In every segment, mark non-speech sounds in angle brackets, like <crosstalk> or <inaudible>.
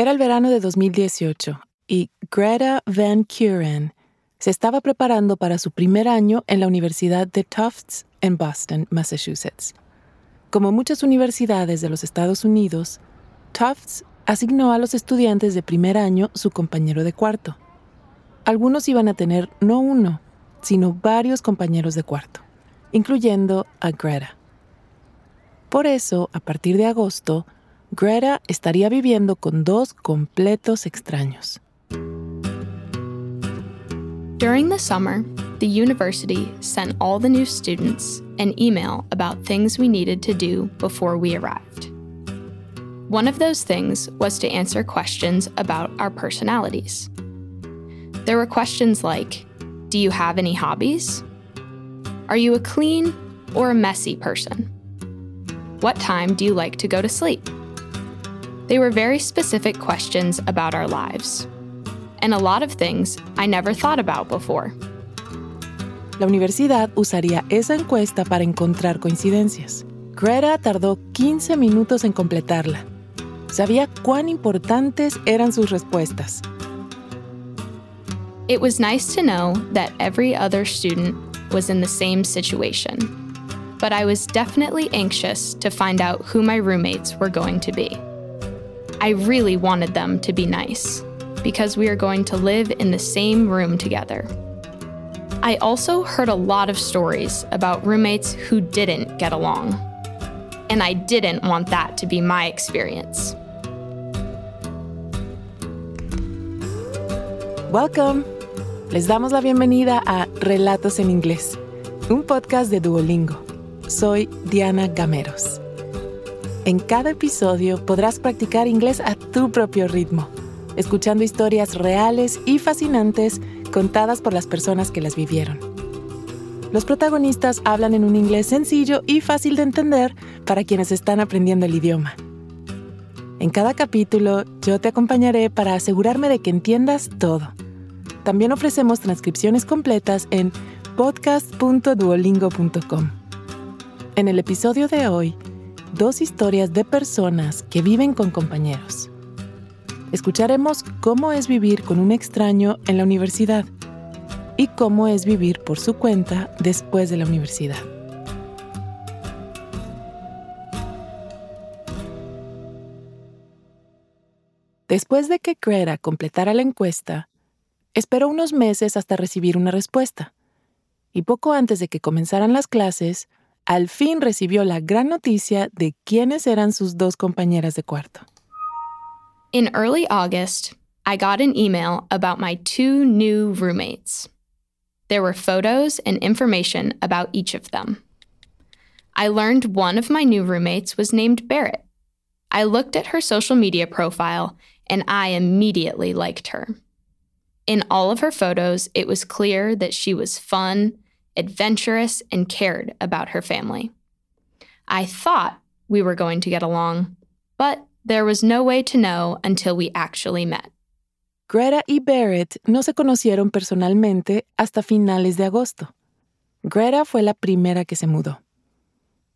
Era el verano de 2018 y Greta Van Kuren se estaba preparando para su primer año en la Universidad de Tufts en Boston, Massachusetts. Como muchas universidades de los Estados Unidos, Tufts asignó a los estudiantes de primer año su compañero de cuarto. Algunos iban a tener no uno, sino varios compañeros de cuarto, incluyendo a Greta. Por eso, a partir de agosto, Greta estaría viviendo con dos completos extraños. During the summer, the university sent all the new students an email about things we needed to do before we arrived. One of those things was to answer questions about our personalities. There were questions like Do you have any hobbies? Are you a clean or a messy person? What time do you like to go to sleep? They were very specific questions about our lives, and a lot of things I never thought about before. La universidad usaría esa encuesta para encontrar coincidencias. Greta tardó 15 minutos en completarla. Sabía cuán importantes eran sus respuestas. It was nice to know that every other student was in the same situation, but I was definitely anxious to find out who my roommates were going to be. I really wanted them to be nice, because we are going to live in the same room together. I also heard a lot of stories about roommates who didn't get along. And I didn't want that to be my experience. Welcome. Les damos la bienvenida a Relatos en Inglés, un podcast de Duolingo. Soy Diana Gameros. En cada episodio podrás practicar inglés a tu propio ritmo, escuchando historias reales y fascinantes contadas por las personas que las vivieron. Los protagonistas hablan en un inglés sencillo y fácil de entender para quienes están aprendiendo el idioma. En cada capítulo yo te acompañaré para asegurarme de que entiendas todo también ofrecemos transcripciones completas en podcast.duolingo.com. En el episodio de hoy, dos historias de personas que viven con compañeros. Escucharemos cómo es vivir con un extraño en la universidad y cómo es vivir por su cuenta después de la universidad. Después de que Greta completara la encuesta, Esperó unos meses hasta recibir una respuesta. Y poco antes de que comenzaran las clases, al fin recibió la gran noticia de quiénes eran sus dos compañeras de cuarto. In early August, I got an email about my two new roommates. There were photos and information about each of them. I learned one of my new roommates was named Barrett. I looked at her social media profile and I immediately liked her. In all of her photos, it was clear that she was fun, adventurous, and cared about her family. I thought we were going to get along, but there was no way to know until we actually met. Greta y Barrett no se conocieron personalmente hasta finales de agosto. Greta fue la primera que se mudó.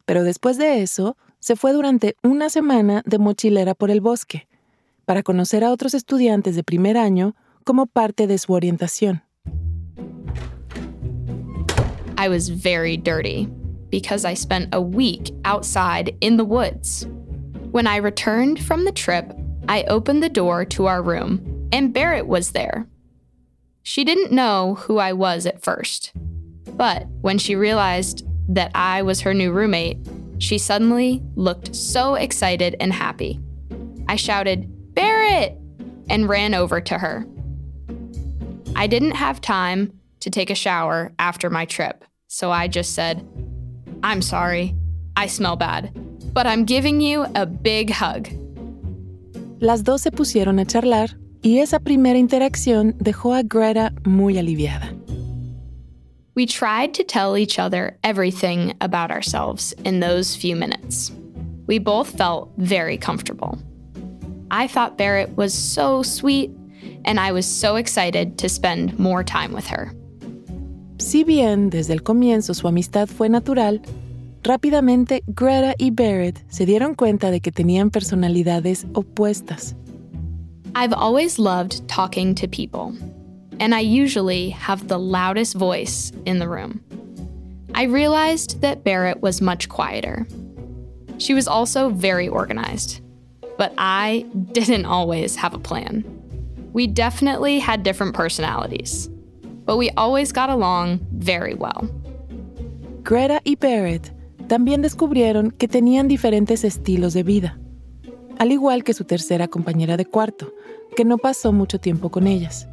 Pero después de eso, se fue durante una semana de mochilera por el bosque, para conocer a otros estudiantes de primer año como parte de su orientación. I was very dirty because I spent a week outside in the woods. When I returned from the trip, I opened the door to our room, and Barrett was there. She didn't know who I was at first, but when she realized that I was her new roommate, she suddenly looked so excited and happy. I shouted, Barrett! and ran over to her. I didn't have time to take a shower after my trip, so I just said, I'm sorry, I smell bad, but I'm giving you a big hug. Las dos se pusieron a charlar y esa primera interacción dejó a Greta muy aliviada. We tried to tell each other everything about ourselves in those few minutes. We both felt very comfortable. I thought Barrett was so sweet and I was so excited to spend more time with her. Si bien desde el comienzo su amistad fue natural, rápidamente Greta y Barrett se dieron cuenta de que tenían personalidades opuestas. I've always loved talking to people, and I usually have the loudest voice in the room. I realized that Barrett was much quieter. She was also very organized, but I <laughs> didn't always have a plan. We definitely had different personalities, but we always got along very well. Greta y Barrett también descubrieron que tenían diferentes estilos de vida, al igual que su tercera compañera de cuarto, que no pasó mucho tiempo con ellas,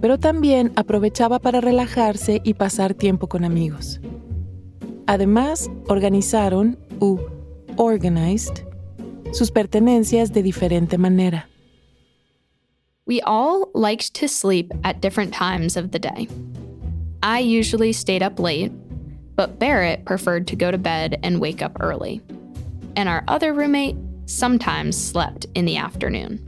pero también aprovechaba para relajarse y pasar tiempo con amigos. Además, organizaron, u organized, sus pertenencias de diferente manera. We all liked to sleep at different times of the day. I usually stayed up late, but Barrett preferred to go to bed and wake up early. And our other roommate sometimes slept in the afternoon.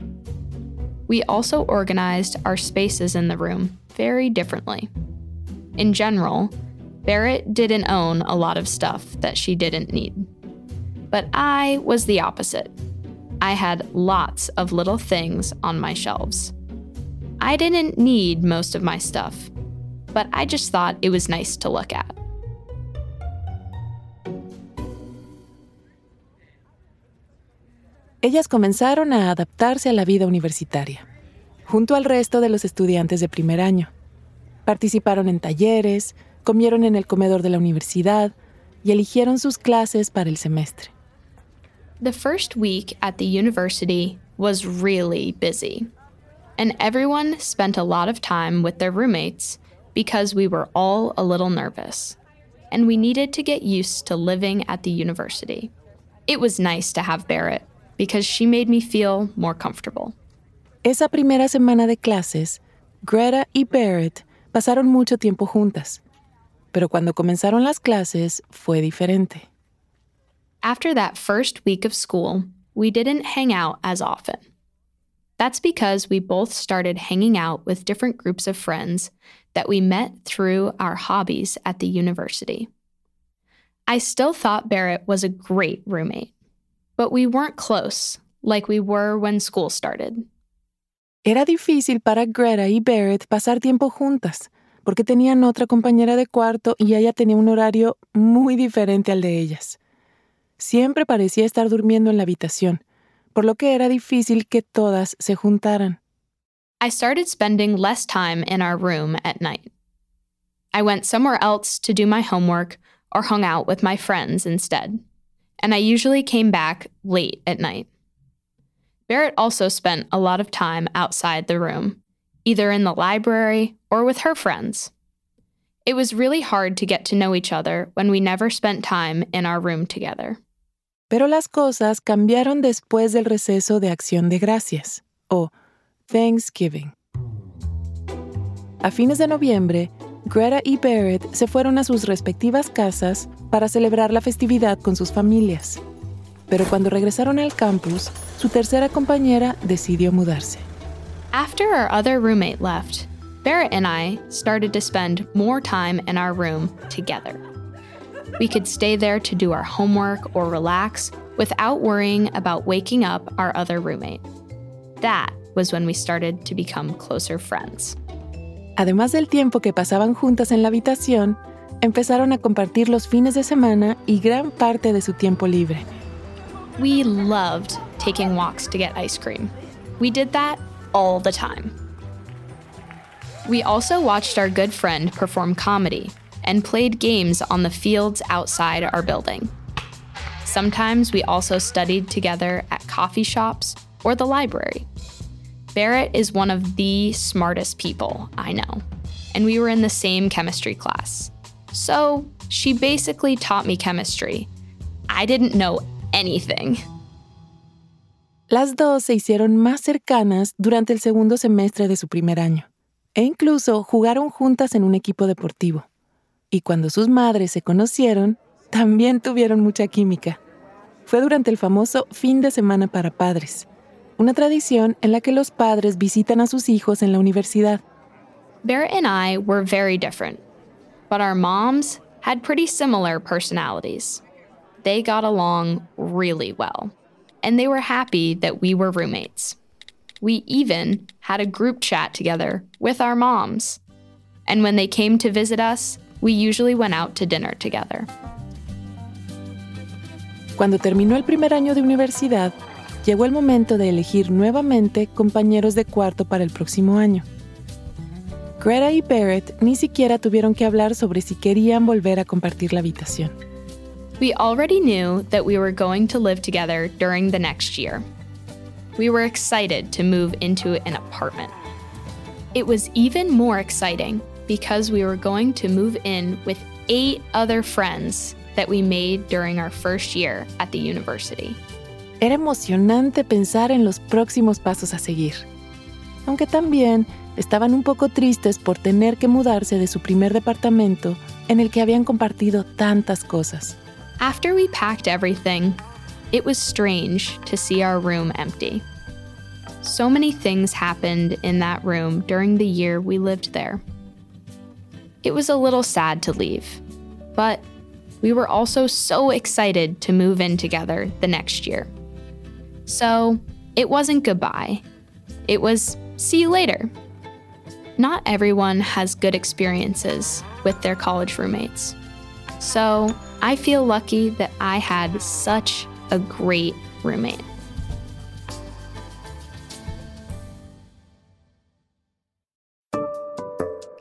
We also organized our spaces in the room very differently. In general, Barrett didn't own a lot of stuff that she didn't need. But I was the opposite. I had lots of little things on my shelves. I didn't need most of my stuff, but I just thought it was nice to look at. Ellas comenzaron a adaptarse a la vida universitaria, junto al resto de los estudiantes de primer año. Participaron en talleres, comieron en el comedor de la universidad y eligieron sus clases para el semestre. The first week at the university was really busy, and everyone spent a lot of time with their roommates because we were all a little nervous, and we needed to get used to living at the university. It was nice to have Barrett because she made me feel more comfortable. Esa primera semana de clases, Greta y Barrett pasaron mucho tiempo juntas. pero cuando comenzaron las clases fue diferente. After that first week of school, we didn't hang out as often. That's because we both started hanging out with different groups of friends that we met through our hobbies at the university. I still thought Barrett was a great roommate, but we weren't close like we were when school started. Era difícil para Greta y Barrett pasar tiempo juntas porque tenían otra compañera de cuarto y ella tenía un horario muy diferente al de ellas. Siempre parecía estar durmiendo en la habitación, por lo que era difícil que todas se juntaran. I started spending less time in our room at night. I went somewhere else to do my homework or hung out with my friends instead, and I usually came back late at night. Barrett also spent a lot of time outside the room, either in the library or with her friends. It was really hard to get to know each other when we never spent time in our room together. Pero las cosas cambiaron después del receso de Acción de Gracias, o Thanksgiving. A fines de noviembre, Greta y Barrett se fueron a sus respectivas casas para celebrar la festividad con sus familias. Pero cuando regresaron al campus, su tercera compañera decidió mudarse. After our other roommate left, Barrett and I started to spend more time in our room together. We could stay there to do our homework or relax without worrying about waking up our other roommate. That was when we started to become closer friends. Además del tiempo que pasaban juntas en la habitación, empezaron a compartir los fines de semana y gran parte de su tiempo libre. We loved taking walks to get ice cream. We did that all the time. We also watched our good friend perform comedy and played games on the fields outside our building. Sometimes we also studied together at coffee shops or the library. Barrett is one of the smartest people I know, and we were in the same chemistry class. So she basically taught me chemistry. I didn't know anything. Las dos se hicieron más cercanas durante el segundo semestre de su primer año, e incluso jugaron juntas en un equipo deportivo. Y cuando sus madres se conocieron, también tuvieron mucha química. Fue durante el famoso fin de semana para padres, una tradición en la que los padres visitan a sus hijos en la universidad. Barrett and I were very different, but our moms had pretty similar personalities. They got along really well and they were happy that we were roommates. We even had a group chat together with our moms. And when they came to visit us, we usually went out to dinner together. Cuando terminó el primer año de universidad, llegó el momento de elegir nuevamente compañeros de cuarto para el próximo año. Greta y Barrett ni siquiera tuvieron que hablar sobre si querían volver a compartir la habitación. We already knew that we were going to live together during the next year. We were excited to move into an apartment. It was even more exciting because we were going to move in with eight other friends that we made during our first year at the university. Era emocionante pensar en los próximos pasos a seguir, aunque también estaban un poco tristes por tener que mudarse de su primer departamento en el que habían compartido tantas cosas. After we packed everything, it was strange to see our room empty. So many things happened in that room during the year we lived there. It was a little sad to leave, but we were also so excited to move in together the next year. So it wasn't goodbye, it was see you later. Not everyone has good experiences with their college roommates. So I feel lucky that I had such a great roommate.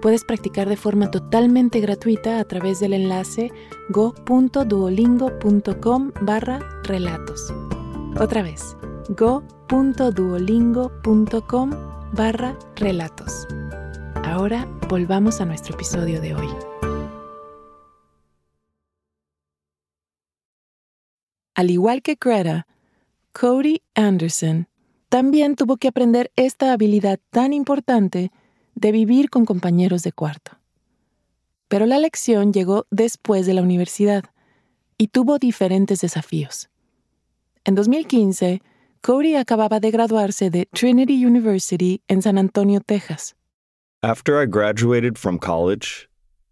puedes practicar de forma totalmente gratuita a través del enlace go.duolingo.com barra relatos. Otra vez, go.duolingo.com barra relatos. Ahora volvamos a nuestro episodio de hoy. Al igual que Greta, Cody Anderson también tuvo que aprender esta habilidad tan importante de vivir con compañeros de cuarto. Pero la lección llegó después de la universidad y tuvo diferentes desafíos. En 2015, Cody acababa de graduarse de Trinity University en San Antonio, Texas. After I graduated from college,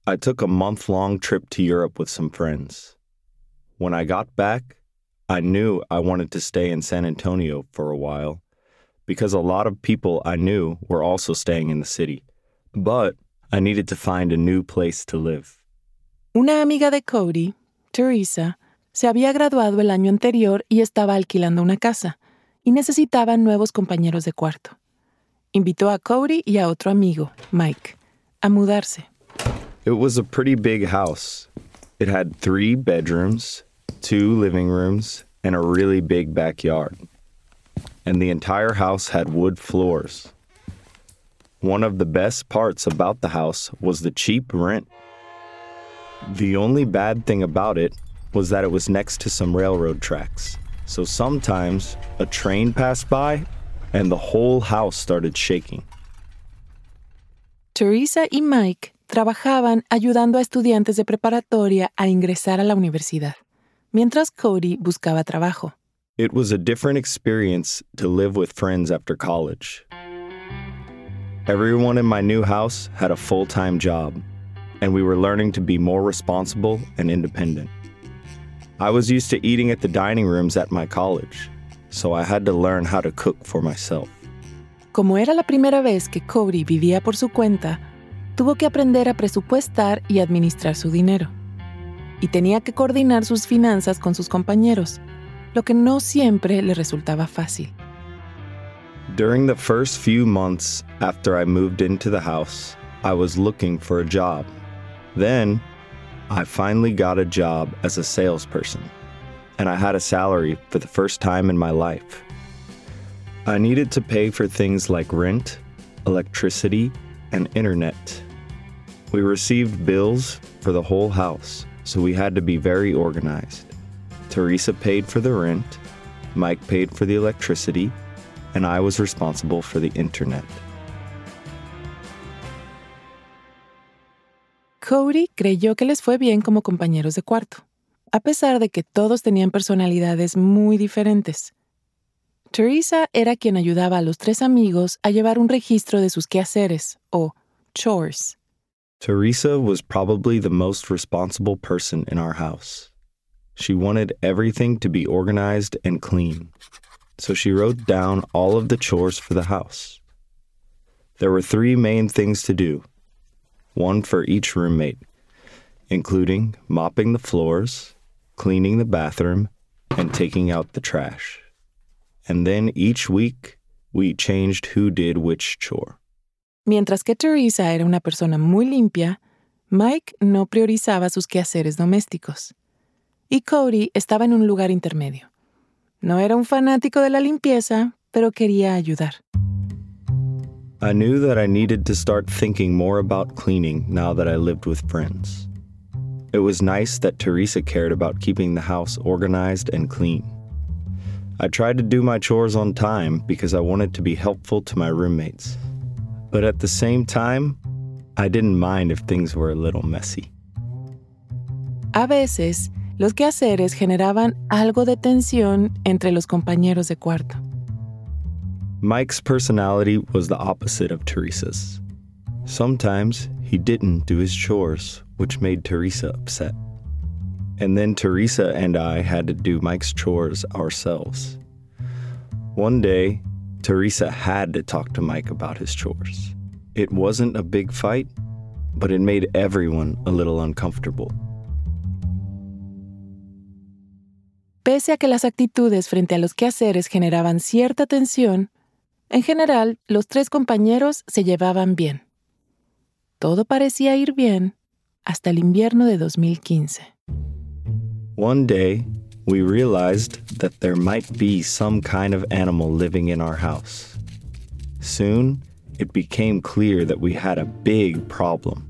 I took a month long trip to Europe with some friends. When I got back, I knew I wanted to stay in San Antonio for a while because a lot of people I knew were also staying in the city. But I needed to find a new place to live. Una amiga de Cody, Teresa, se había graduado el año anterior y estaba alquilando una casa, y necesitaba nuevos compañeros de cuarto. Invitó a Cody y a otro amigo, Mike, a mudarse. It was a pretty big house. It had three bedrooms, two living rooms, and a really big backyard. And the entire house had wood floors. One of the best parts about the house was the cheap rent. The only bad thing about it was that it was next to some railroad tracks. So sometimes a train passed by and the whole house started shaking. Teresa y Mike trabajaban ayudando a estudiantes de preparatoria a ingresar a la universidad, mientras Cody buscaba trabajo. It was a different experience to live with friends after college. Everyone in my new house had a full time job, and we were learning to be more responsible and independent. I was used to eating at the dining rooms at my college, so I had to learn how to cook for myself. Como era la primera vez que Cody vivía por su cuenta, tuvo que aprender a presupuestar y administrar su dinero. Y tenía que coordinar sus finanzas con sus compañeros, lo que no siempre le resultaba fácil. During the first few months after I moved into the house, I was looking for a job. Then, I finally got a job as a salesperson, and I had a salary for the first time in my life. I needed to pay for things like rent, electricity, and internet. We received bills for the whole house, so we had to be very organized. Teresa paid for the rent, Mike paid for the electricity, and I was responsible for the internet. Cody creyó que les fue bien como compañeros de cuarto, a pesar de que todos tenían personalidades muy diferentes. Teresa era quien ayudaba a los tres amigos a llevar un registro de sus quehaceres, o chores. Teresa was probably the most responsible person in our house. She wanted everything to be organized and clean, so she wrote down all of the chores for the house. There were three main things to do one for each roommate, including mopping the floors, cleaning the bathroom, and taking out the trash. And then each week, we changed who did which chore. Mientras que Teresa era una persona muy limpia, Mike no priorizaba sus quehaceres domésticos. Y Cody estaba en un lugar intermedio. No era un fanático de la limpieza, pero quería ayudar. I knew that I needed to start thinking more about cleaning now that I lived with friends. It was nice that Teresa cared about keeping the house organized and clean. I tried to do my chores on time because I wanted to be helpful to my roommates. But at the same time, I didn't mind if things were a little messy. A veces, los quehaceres generaban algo de tensión entre los compañeros de cuarto. Mike's personality was the opposite of Teresa's. Sometimes he didn't do his chores, which made Teresa upset. And then Teresa and I had to do Mike's chores ourselves. One day, Teresa had to talk to Mike about his chores. It wasn't a big fight, but it made everyone a little uncomfortable. Pese a que las actitudes frente a los quehaceres generaban cierta tensión, en general los tres compañeros se llevaban bien. Todo parecía ir bien hasta el invierno de 2015. One day, we realized that there might be some kind of animal living in our house. Soon, it became clear that we had a big problem.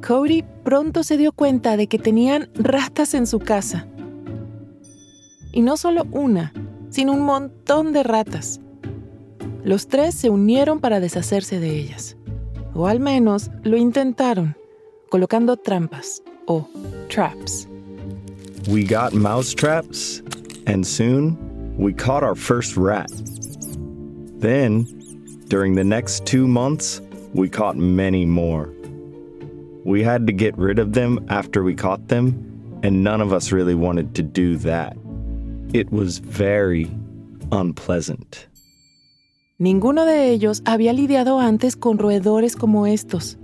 Cody pronto se dio cuenta de que tenían ratas en su casa. Y no solo una, sino un montón de ratas. Los tres se unieron para deshacerse de ellas. O al menos lo intentaron, colocando trampas o traps. We got mouse traps, and soon we caught our first rat. Then, during the next two months, we caught many more. We had to get rid of them after we caught them, and none of us really wanted to do that. It was very unpleasant. Ninguno de ellos había lidiado antes con roedores como estos.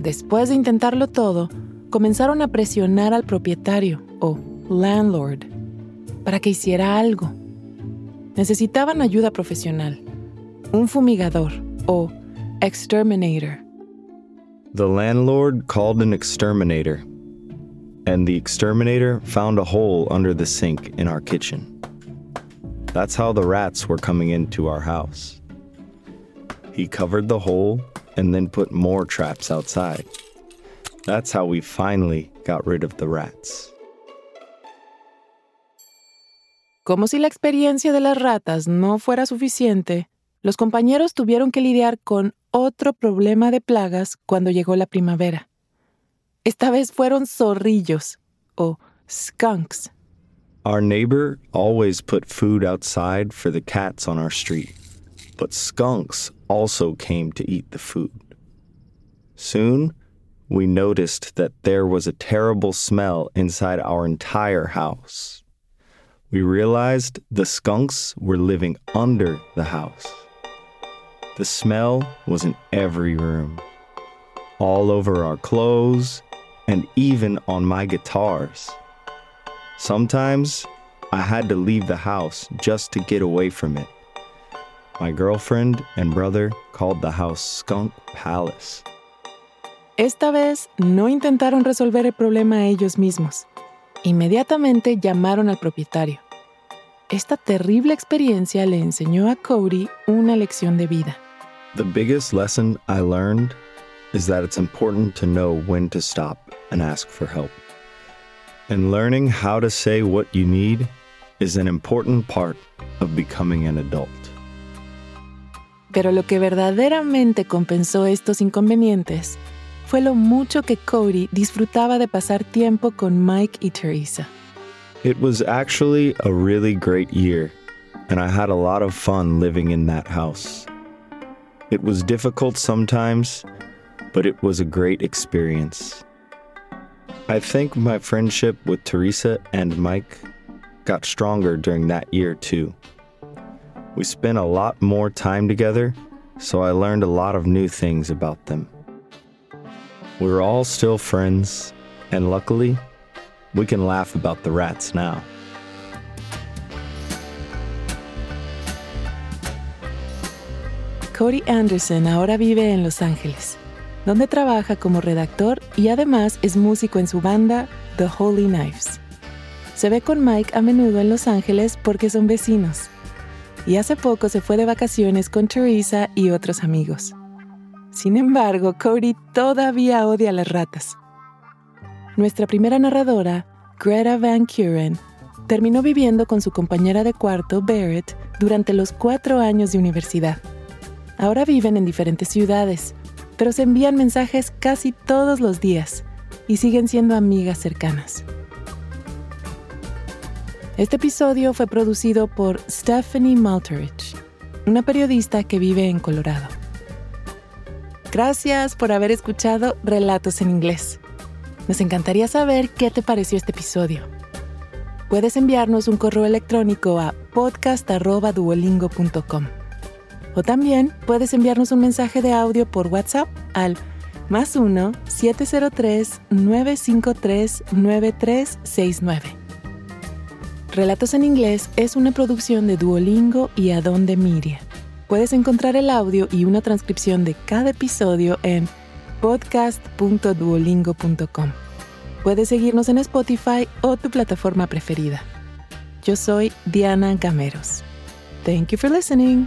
Después de intentarlo todo, comenzaron a presionar al propietario o landlord para que hiciera algo. Necesitaban ayuda profesional, un fumigador o exterminator. The landlord called an exterminator, and the exterminator found a hole under the sink in our kitchen. That's how the rats were coming into our house. He covered the hole and then put more traps outside. That's how we finally got rid of the rats. Como si la experiencia de las ratas no fuera suficiente, los compañeros tuvieron que lidiar con otro problema de plagas cuando llegó la primavera. Esta vez fueron zorrillos o skunks. Our neighbor always put food outside for the cats on our street, but skunks also came to eat the food. Soon, we noticed that there was a terrible smell inside our entire house. We realized the skunks were living under the house. The smell was in every room, all over our clothes, and even on my guitars. Sometimes I had to leave the house just to get away from it. My girlfriend and brother called the house Skunk Palace. Esta vez no intentaron resolver el problema ellos mismos. Inmediatamente llamaron al propietario. Esta terrible experiencia le enseñó a Cody una lección de vida. The biggest lesson I learned is that it's important to know when to stop and ask for help. And learning how to say what you need is an important part of becoming an adult. Pero lo que verdaderamente compensó estos inconvenientes fue lo mucho que Cody disfrutaba de pasar tiempo con Mike y Teresa. It was actually a really great year, and I had a lot of fun living in that house. It was difficult sometimes, but it was a great experience. I think my friendship with Teresa and Mike got stronger during that year too. We spent a lot more time together, so I learned a lot of new things about them. We're all still friends, and luckily, we can laugh about the rats now. Cody Anderson ahora vive en Los Ángeles, donde trabaja como redactor y además es músico en su banda The Holy Knives. Se ve con Mike a menudo en Los Ángeles porque son vecinos. Y hace poco se fue de vacaciones con Teresa y otros amigos. Sin embargo, Cody todavía odia a las ratas. Nuestra primera narradora, Greta Van Kuren, terminó viviendo con su compañera de cuarto, Barrett, durante los cuatro años de universidad. Ahora viven en diferentes ciudades, pero se envían mensajes casi todos los días y siguen siendo amigas cercanas. Este episodio fue producido por Stephanie Malterich, una periodista que vive en Colorado. Gracias por haber escuchado Relatos en Inglés. Nos encantaría saber qué te pareció este episodio. Puedes enviarnos un correo electrónico a podcast.duolingo.com. O también puedes enviarnos un mensaje de audio por WhatsApp al más 1-703-953-9369. Relatos en Inglés es una producción de Duolingo y Adonde Media. Puedes encontrar el audio y una transcripción de cada episodio en podcast.duolingo.com. Puedes seguirnos en Spotify o tu plataforma preferida. Yo soy Diana Gameros. Thank you for listening.